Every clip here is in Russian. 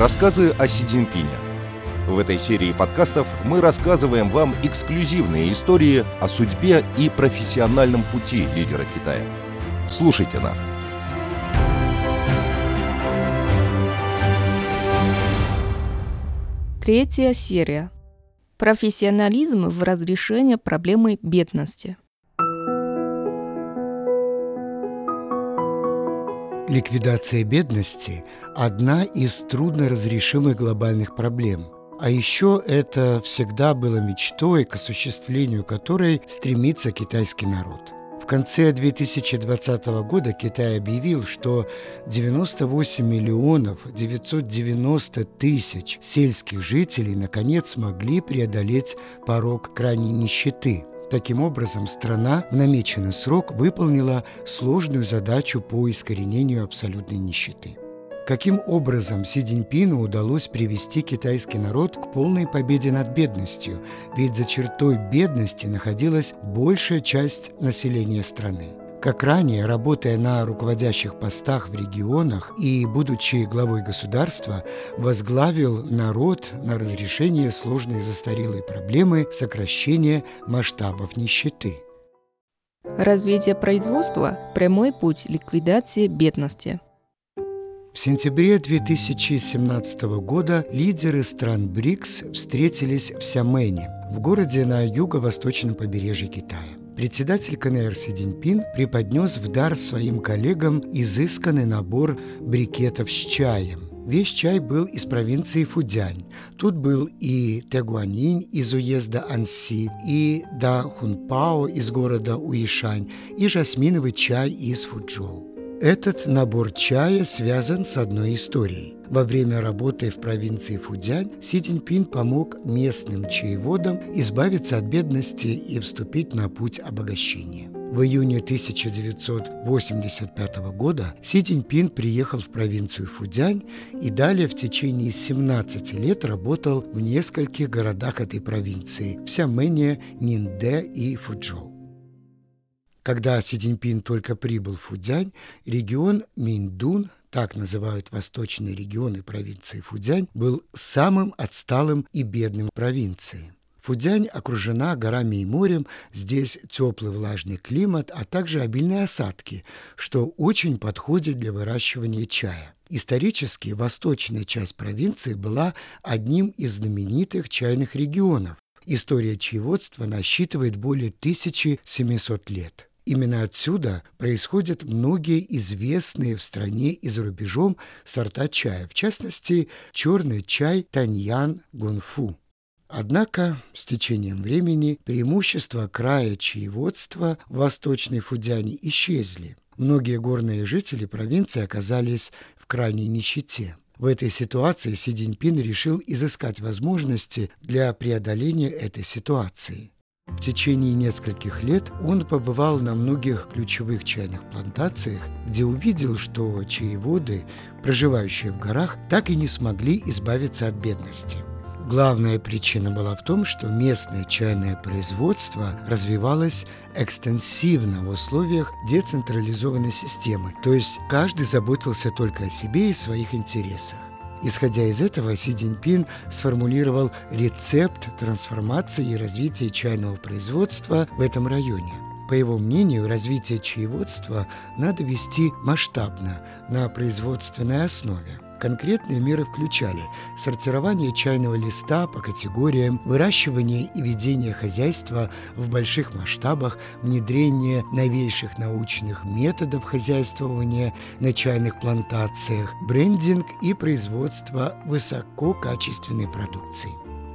Рассказы о Си Цзиньпине. В этой серии подкастов мы рассказываем вам эксклюзивные истории о судьбе и профессиональном пути лидера Китая. Слушайте нас. Третья серия. Профессионализм в разрешении проблемы бедности. Ликвидация бедности – одна из трудноразрешимых глобальных проблем. А еще это всегда было мечтой, к осуществлению которой стремится китайский народ. В конце 2020 года Китай объявил, что 98 миллионов 990 тысяч сельских жителей наконец смогли преодолеть порог крайней нищеты – Таким образом, страна в намеченный срок выполнила сложную задачу по искоренению абсолютной нищеты. Каким образом Си Цзиньпину удалось привести китайский народ к полной победе над бедностью? Ведь за чертой бедности находилась большая часть населения страны. Как ранее, работая на руководящих постах в регионах и, будучи главой государства, возглавил народ на разрешение сложной застарелой проблемы сокращения масштабов нищеты. Развитие производства – прямой путь ликвидации бедности. В сентябре 2017 года лидеры стран БРИКС встретились в Сямене, в городе на юго-восточном побережье Китая. Председатель КНР Си Цзиньпин преподнес в дар своим коллегам изысканный набор брикетов с чаем. Весь чай был из провинции Фудянь. Тут был и Тегуанинь из уезда Анси, и Да Хунпао из города Уишань, и жасминовый чай из Фуджоу. Этот набор чая связан с одной историей. Во время работы в провинции Фудянь Си Цзиньпин помог местным чаеводам избавиться от бедности и вступить на путь обогащения. В июне 1985 года Си Цзиньпин приехал в провинцию Фудянь и далее в течение 17 лет работал в нескольких городах этой провинции – в Сямене, Нинде и Фуджоу. Когда Си Цзиньпин только прибыл в Фудянь, регион Миндун, так называют восточные регионы провинции Фудянь, был самым отсталым и бедным провинцией. Фудянь окружена горами и морем, здесь теплый влажный климат, а также обильные осадки, что очень подходит для выращивания чая. Исторически восточная часть провинции была одним из знаменитых чайных регионов. История чаеводства насчитывает более 1700 лет. Именно отсюда происходят многие известные в стране и за рубежом сорта чая, в частности, черный чай Таньян Гунфу. Однако с течением времени преимущества края чаеводства в Восточной Фудяне исчезли. Многие горные жители провинции оказались в крайней нищете. В этой ситуации Си Цзиньпин решил изыскать возможности для преодоления этой ситуации. В течение нескольких лет он побывал на многих ключевых чайных плантациях, где увидел, что чаеводы, проживающие в горах, так и не смогли избавиться от бедности. Главная причина была в том, что местное чайное производство развивалось экстенсивно в условиях децентрализованной системы, то есть каждый заботился только о себе и своих интересах. Исходя из этого, Си Цзиньпин сформулировал рецепт трансформации и развития чайного производства в этом районе. По его мнению, развитие чаеводства надо вести масштабно, на производственной основе – Конкретные меры включали сортирование чайного листа по категориям, выращивание и ведение хозяйства в больших масштабах, внедрение новейших научных методов хозяйствования на чайных плантациях, брендинг и производство высококачественной продукции.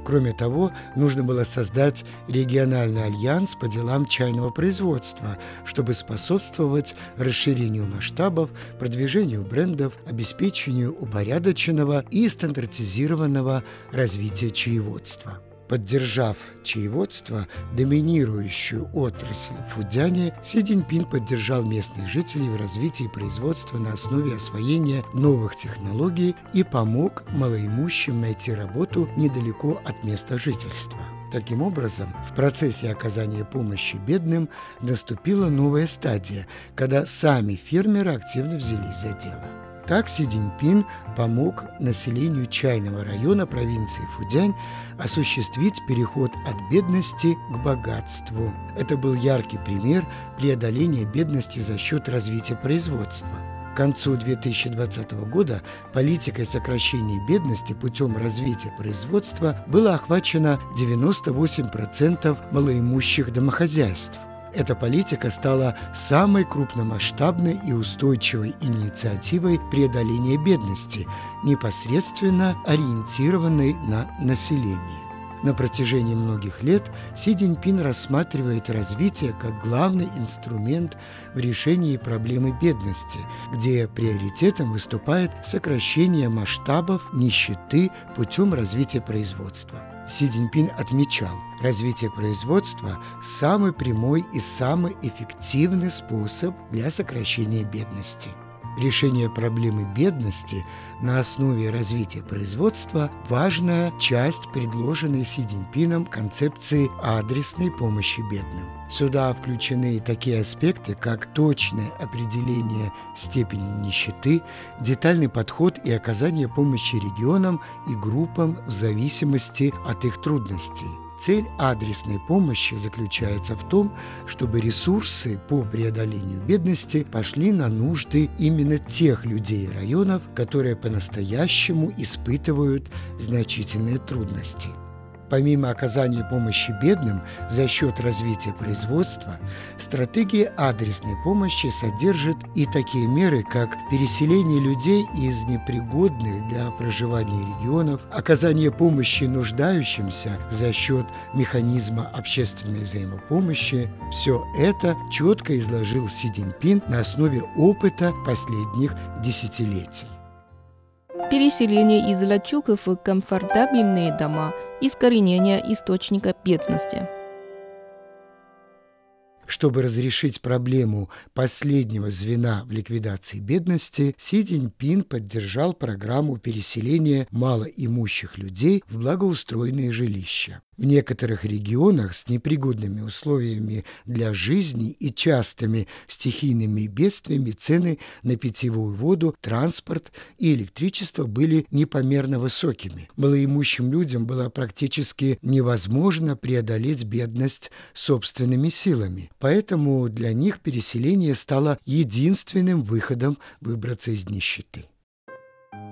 Кроме того, нужно было создать региональный альянс по делам чайного производства, чтобы способствовать расширению масштабов, продвижению брендов, обеспечению упорядоченного и стандартизированного развития чаеводства. Поддержав чаеводство, доминирующую отрасль Фудяне, Си Цзиньпин поддержал местных жителей в развитии производства на основе освоения новых технологий и помог малоимущим найти работу недалеко от места жительства. Таким образом, в процессе оказания помощи бедным наступила новая стадия, когда сами фермеры активно взялись за дело. Так Си Цзиньпин помог населению чайного района провинции Фудянь осуществить переход от бедности к богатству. Это был яркий пример преодоления бедности за счет развития производства. К концу 2020 года политикой сокращения бедности путем развития производства было охвачено 98% малоимущих домохозяйств. Эта политика стала самой крупномасштабной и устойчивой инициативой преодоления бедности, непосредственно ориентированной на население. На протяжении многих лет Си Цзиньпин рассматривает развитие как главный инструмент в решении проблемы бедности, где приоритетом выступает сокращение масштабов нищеты путем развития производства. Си Цзиньпин отмечал, развитие производства – самый прямой и самый эффективный способ для сокращения бедности – решение проблемы бедности на основе развития производства – важная часть предложенной Си Цзиньпином концепции адресной помощи бедным. Сюда включены такие аспекты, как точное определение степени нищеты, детальный подход и оказание помощи регионам и группам в зависимости от их трудностей – Цель адресной помощи заключается в том, чтобы ресурсы по преодолению бедности пошли на нужды именно тех людей и районов, которые по-настоящему испытывают значительные трудности – Помимо оказания помощи бедным за счет развития производства, стратегия адресной помощи содержит и такие меры, как переселение людей из непригодных для проживания регионов, оказание помощи нуждающимся за счет механизма общественной взаимопомощи. Все это четко изложил Си Цзиньпин на основе опыта последних десятилетий. Переселение из лачуг в комфортабельные дома – искоренения источника бедности. Чтобы разрешить проблему последнего звена в ликвидации бедности, Си Цзиньпин поддержал программу переселения малоимущих людей в благоустроенные жилища. В некоторых регионах с непригодными условиями для жизни и частыми стихийными бедствиями цены на питьевую воду, транспорт и электричество были непомерно высокими. Малоимущим людям было практически невозможно преодолеть бедность собственными силами. Поэтому для них переселение стало единственным выходом выбраться из нищеты.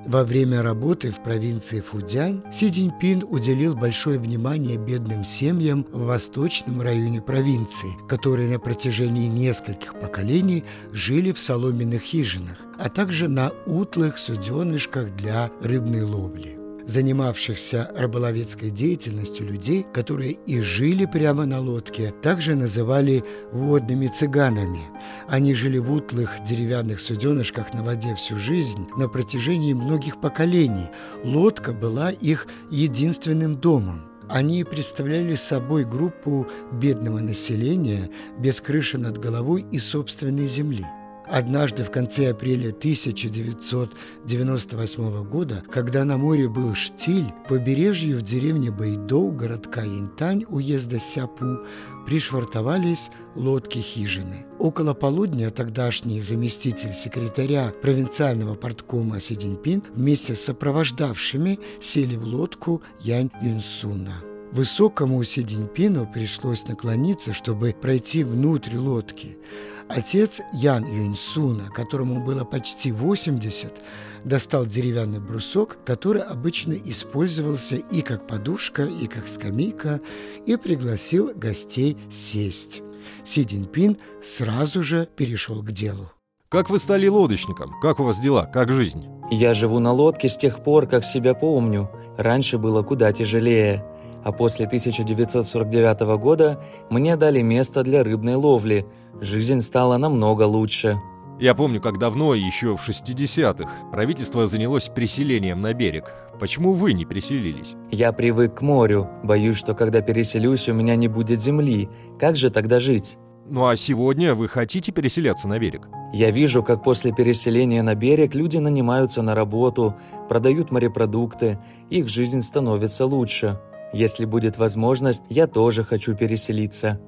Во время работы в провинции Фудянь Си Цзиньпин уделил большое внимание бедным семьям в восточном районе провинции, которые на протяжении нескольких поколений жили в соломенных хижинах, а также на утлых суденышках для рыбной ловли занимавшихся рыболовецкой деятельностью людей, которые и жили прямо на лодке, также называли водными цыганами. Они жили в утлых деревянных суденышках на воде всю жизнь на протяжении многих поколений. Лодка была их единственным домом. Они представляли собой группу бедного населения без крыши над головой и собственной земли. Однажды в конце апреля 1998 года, когда на море был штиль, побережью в деревне Байдоу, городка Янтань, уезда Сяпу, пришвартовались лодки-хижины. Около полудня тогдашний заместитель секретаря провинциального порткома Си Цзиньпин вместе с сопровождавшими сели в лодку Янь Юнсуна. Высокому Си Цзиньпину пришлось наклониться, чтобы пройти внутрь лодки. Отец Ян Юньсуна, которому было почти 80, достал деревянный брусок, который обычно использовался и как подушка, и как скамейка, и пригласил гостей сесть. Си сразу же перешел к делу. Как вы стали лодочником? Как у вас дела? Как жизнь? Я живу на лодке с тех пор, как себя помню. Раньше было куда тяжелее. А после 1949 года мне дали место для рыбной ловли – жизнь стала намного лучше. Я помню, как давно, еще в 60-х, правительство занялось переселением на берег. Почему вы не переселились? Я привык к морю. Боюсь, что когда переселюсь, у меня не будет земли. Как же тогда жить? Ну а сегодня вы хотите переселяться на берег? Я вижу, как после переселения на берег люди нанимаются на работу, продают морепродукты, их жизнь становится лучше. Если будет возможность, я тоже хочу переселиться.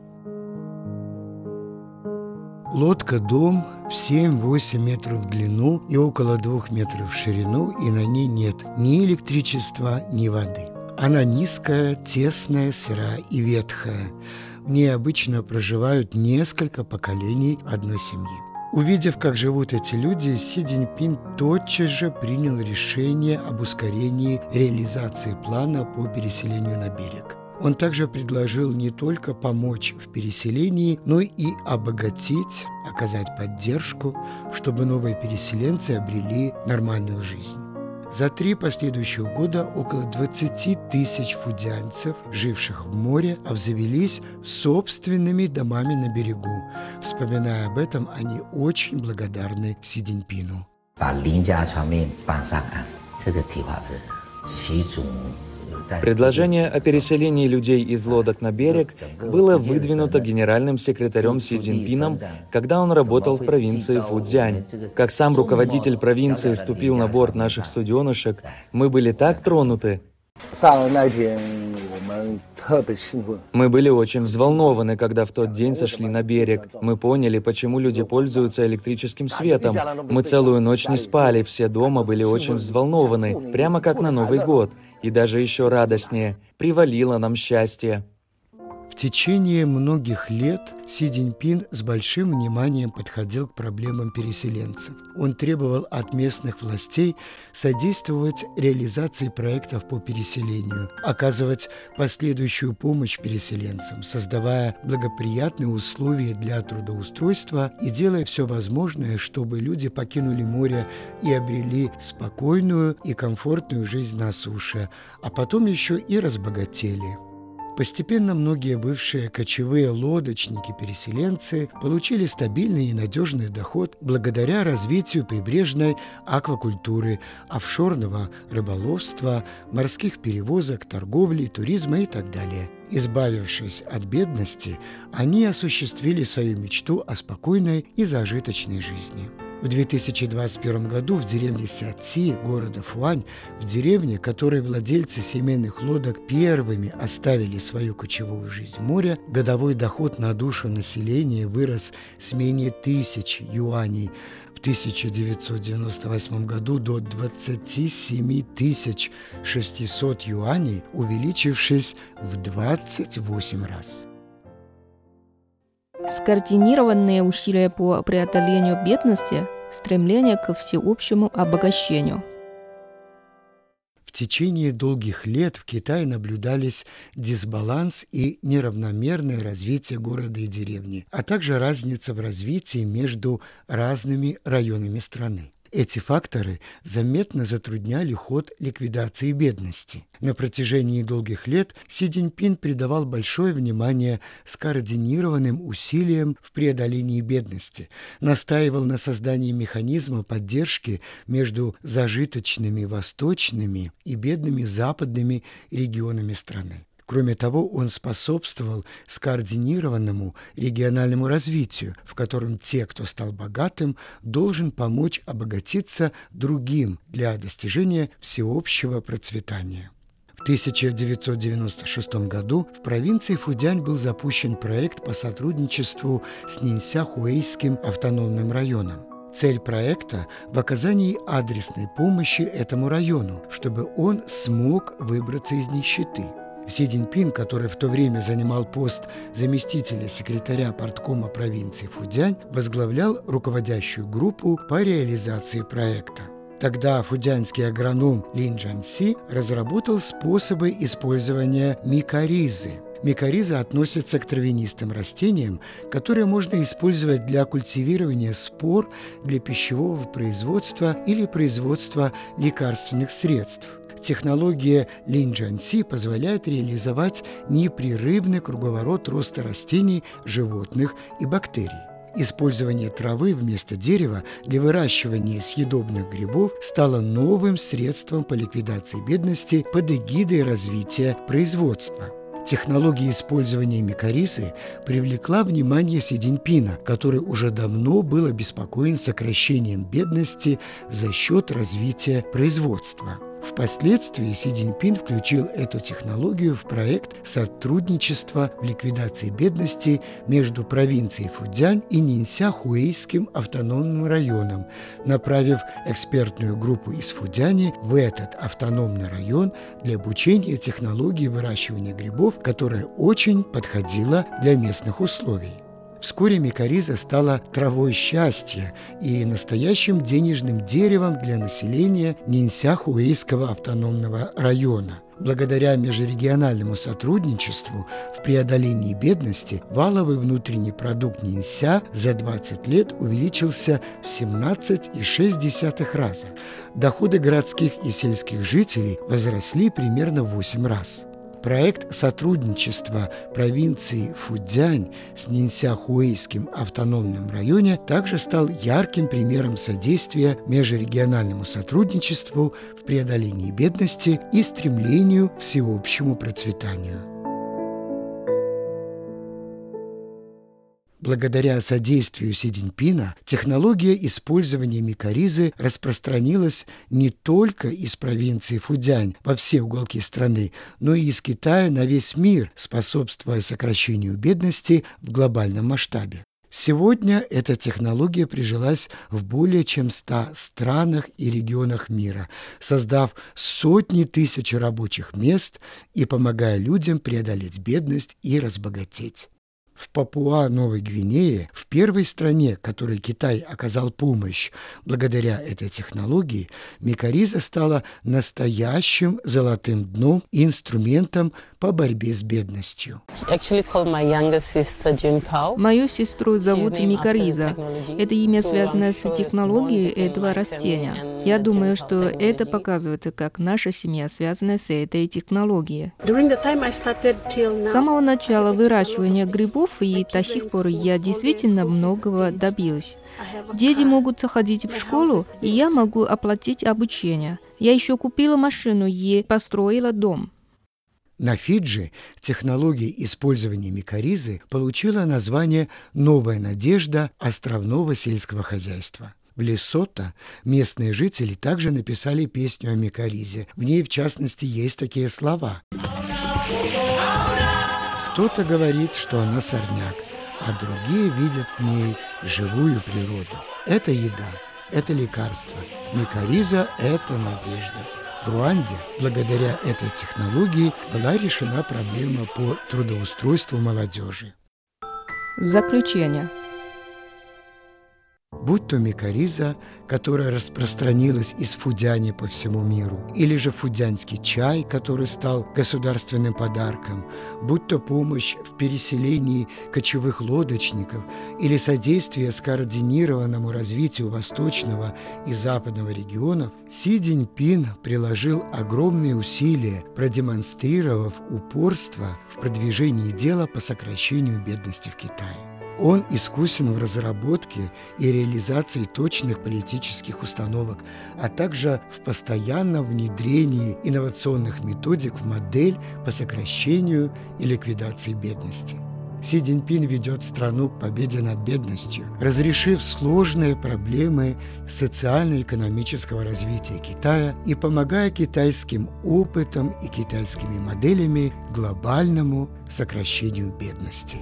Лодка-дом в 7-8 метров в длину и около 2 метров в ширину, и на ней нет ни электричества, ни воды. Она низкая, тесная, сырая и ветхая. В ней обычно проживают несколько поколений одной семьи. Увидев, как живут эти люди, Си Цзиньпин тотчас же принял решение об ускорении реализации плана по переселению на берег. Он также предложил не только помочь в переселении, но и обогатить, оказать поддержку, чтобы новые переселенцы обрели нормальную жизнь. За три последующих года около 20 тысяч фудянцев, живших в море, обзавелись собственными домами на берегу. Вспоминая об этом, они очень благодарны Си Диньпину. 把林家船面搬上岸，这个计划是习主 Предложение о переселении людей из лодок на берег было выдвинуто генеральным секретарем Си Цзиньпином, когда он работал в провинции Фудзянь. Как сам руководитель провинции ступил на борт наших суденышек, мы были так тронуты. Мы были очень взволнованы, когда в тот день сошли на берег. Мы поняли, почему люди пользуются электрическим светом. Мы целую ночь не спали, все дома были очень взволнованы, прямо как на Новый год. И даже еще радостнее, привалило нам счастье. В течение многих лет Си Цзиньпин с большим вниманием подходил к проблемам переселенцев. Он требовал от местных властей содействовать реализации проектов по переселению, оказывать последующую помощь переселенцам, создавая благоприятные условия для трудоустройства и делая все возможное, чтобы люди покинули море и обрели спокойную и комфортную жизнь на суше, а потом еще и разбогатели. Постепенно многие бывшие кочевые лодочники-переселенцы получили стабильный и надежный доход благодаря развитию прибрежной аквакультуры, офшорного рыболовства, морских перевозок, торговли, туризма и так далее. Избавившись от бедности, они осуществили свою мечту о спокойной и зажиточной жизни. В 2021 году в деревне Сяци, города Фуань, в деревне, которой владельцы семейных лодок первыми оставили свою кочевую жизнь море, годовой доход на душу населения вырос с менее тысячи юаней в 1998 году до 27 600 юаней, увеличившись в 28 раз. Скоординированные усилия по преодолению бедности – стремление к всеобщему обогащению. В течение долгих лет в Китае наблюдались дисбаланс и неравномерное развитие города и деревни, а также разница в развитии между разными районами страны. Эти факторы заметно затрудняли ход ликвидации бедности. На протяжении долгих лет Си Цзиньпин придавал большое внимание скоординированным усилиям в преодолении бедности, настаивал на создании механизма поддержки между зажиточными восточными и бедными западными регионами страны. Кроме того, он способствовал скоординированному региональному развитию, в котором те, кто стал богатым, должен помочь обогатиться другим для достижения всеобщего процветания. В 1996 году в провинции Фудянь был запущен проект по сотрудничеству с Нинся-Хуэйским автономным районом. Цель проекта – в оказании адресной помощи этому району, чтобы он смог выбраться из нищеты – Си Цзиньпин, который в то время занимал пост заместителя секретаря порткома провинции Фудянь, возглавлял руководящую группу по реализации проекта. Тогда фудянский агроном Лин Джанси разработал способы использования микоризы. Микориза относится к травянистым растениям, которые можно использовать для культивирования спор для пищевого производства или производства лекарственных средств – Технология Линджанси позволяет реализовать непрерывный круговорот роста растений, животных и бактерий. Использование травы вместо дерева для выращивания съедобных грибов стало новым средством по ликвидации бедности под эгидой развития производства. Технология использования микорисы привлекла внимание Си Цзиньпина, который уже давно был обеспокоен сокращением бедности за счет развития производства. Впоследствии Си Цзиньпин включил эту технологию в проект сотрудничества в ликвидации бедности между провинцией Фудзянь и Нинся-Хуэйским автономным районом, направив экспертную группу из Фудзяни в этот автономный район для обучения технологии выращивания грибов, которая очень подходила для местных условий. Вскоре микориза стала травой счастья и настоящим денежным деревом для населения Нинся-Хуэйского автономного района. Благодаря межрегиональному сотрудничеству в преодолении бедности валовый внутренний продукт Нинся за 20 лет увеличился в 17,6 раза. Доходы городских и сельских жителей возросли примерно в 8 раз. Проект сотрудничества провинции Фудзянь с Нинсяхуэйским автономным районе также стал ярким примером содействия межрегиональному сотрудничеству в преодолении бедности и стремлению к всеобщему процветанию. Благодаря содействию Си технология использования микоризы распространилась не только из провинции Фудзянь во все уголки страны, но и из Китая на весь мир, способствуя сокращению бедности в глобальном масштабе. Сегодня эта технология прижилась в более чем 100 странах и регионах мира, создав сотни тысяч рабочих мест и помогая людям преодолеть бедность и разбогатеть в Папуа-Новой Гвинее, в первой стране, которой Китай оказал помощь благодаря этой технологии, микориза стала настоящим золотым дном и инструментом по борьбе с бедностью. Мою сестру зовут Микариза. Это имя связано с технологией этого растения. Я думаю, что это показывает, как наша семья связана с этой технологией. С самого начала выращивания грибов и до сих пор я действительно многого добилась. Дети могут заходить в школу, и я могу оплатить обучение. Я еще купила машину и построила дом. На Фиджи технология использования микоризы получила название «Новая надежда островного сельского хозяйства». В Лесото местные жители также написали песню о микоризе. В ней, в частности, есть такие слова. Кто-то говорит, что она сорняк, а другие видят в ней живую природу. Это еда, это лекарство. Микориза – это надежда. В Руанде благодаря этой технологии была решена проблема по трудоустройству молодежи. Заключение – будь то микориза, которая распространилась из Фудяни по всему миру, или же фудянский чай, который стал государственным подарком, будь то помощь в переселении кочевых лодочников или содействие скоординированному развитию восточного и западного регионов, Си Цзиньпин приложил огромные усилия, продемонстрировав упорство в продвижении дела по сокращению бедности в Китае. Он искусен в разработке и реализации точных политических установок, а также в постоянном внедрении инновационных методик в модель по сокращению и ликвидации бедности. Си Цзиньпин ведет страну к победе над бедностью, разрешив сложные проблемы социально-экономического развития Китая и помогая китайским опытом и китайскими моделями глобальному сокращению бедности.